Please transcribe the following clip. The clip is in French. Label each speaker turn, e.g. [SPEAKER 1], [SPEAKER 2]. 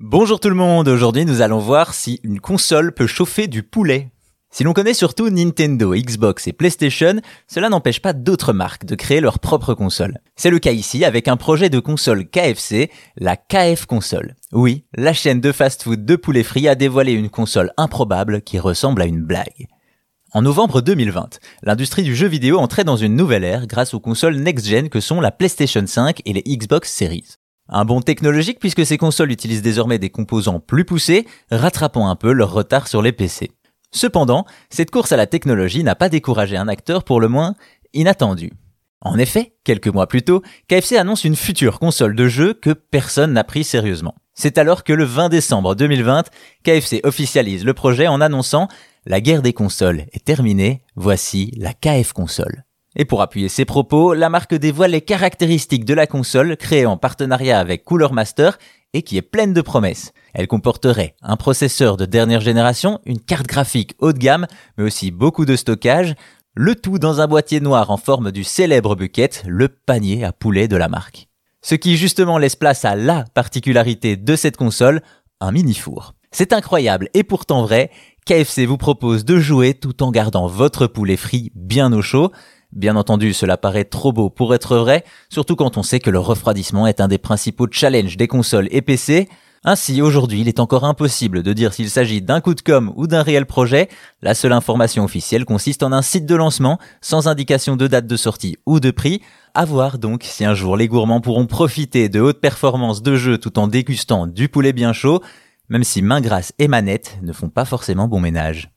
[SPEAKER 1] Bonjour tout le monde, aujourd'hui nous allons voir si une console peut chauffer du poulet. Si l'on connaît surtout Nintendo, Xbox et PlayStation, cela n'empêche pas d'autres marques de créer leur propre console. C'est le cas ici avec un projet de console KFC, la KF Console. Oui, la chaîne de fast-food de poulet frit a dévoilé une console improbable qui ressemble à une blague. En novembre 2020, l'industrie du jeu vidéo entrait dans une nouvelle ère grâce aux consoles next-gen que sont la PlayStation 5 et les Xbox Series. Un bond technologique puisque ces consoles utilisent désormais des composants plus poussés, rattrapant un peu leur retard sur les PC. Cependant, cette course à la technologie n'a pas découragé un acteur pour le moins inattendu. En effet, quelques mois plus tôt, KFC annonce une future console de jeu que personne n'a pris sérieusement. C'est alors que le 20 décembre 2020, KFC officialise le projet en annonçant La guerre des consoles est terminée, voici la KF console. Et pour appuyer ses propos, la marque dévoile les caractéristiques de la console créée en partenariat avec Cooler Master et qui est pleine de promesses. Elle comporterait un processeur de dernière génération, une carte graphique haut de gamme, mais aussi beaucoup de stockage, le tout dans un boîtier noir en forme du célèbre bucket, le panier à poulet de la marque. Ce qui justement laisse place à la particularité de cette console, un mini four. C'est incroyable et pourtant vrai, KFC vous propose de jouer tout en gardant votre poulet frit bien au chaud, Bien entendu, cela paraît trop beau pour être vrai, surtout quand on sait que le refroidissement est un des principaux challenges des consoles et PC. Ainsi, aujourd'hui, il est encore impossible de dire s'il s'agit d'un coup de com ou d'un réel projet. La seule information officielle consiste en un site de lancement, sans indication de date de sortie ou de prix. À voir donc si un jour les gourmands pourront profiter de hautes performances de jeu tout en dégustant du poulet bien chaud, même si main grasse et manette ne font pas forcément bon ménage.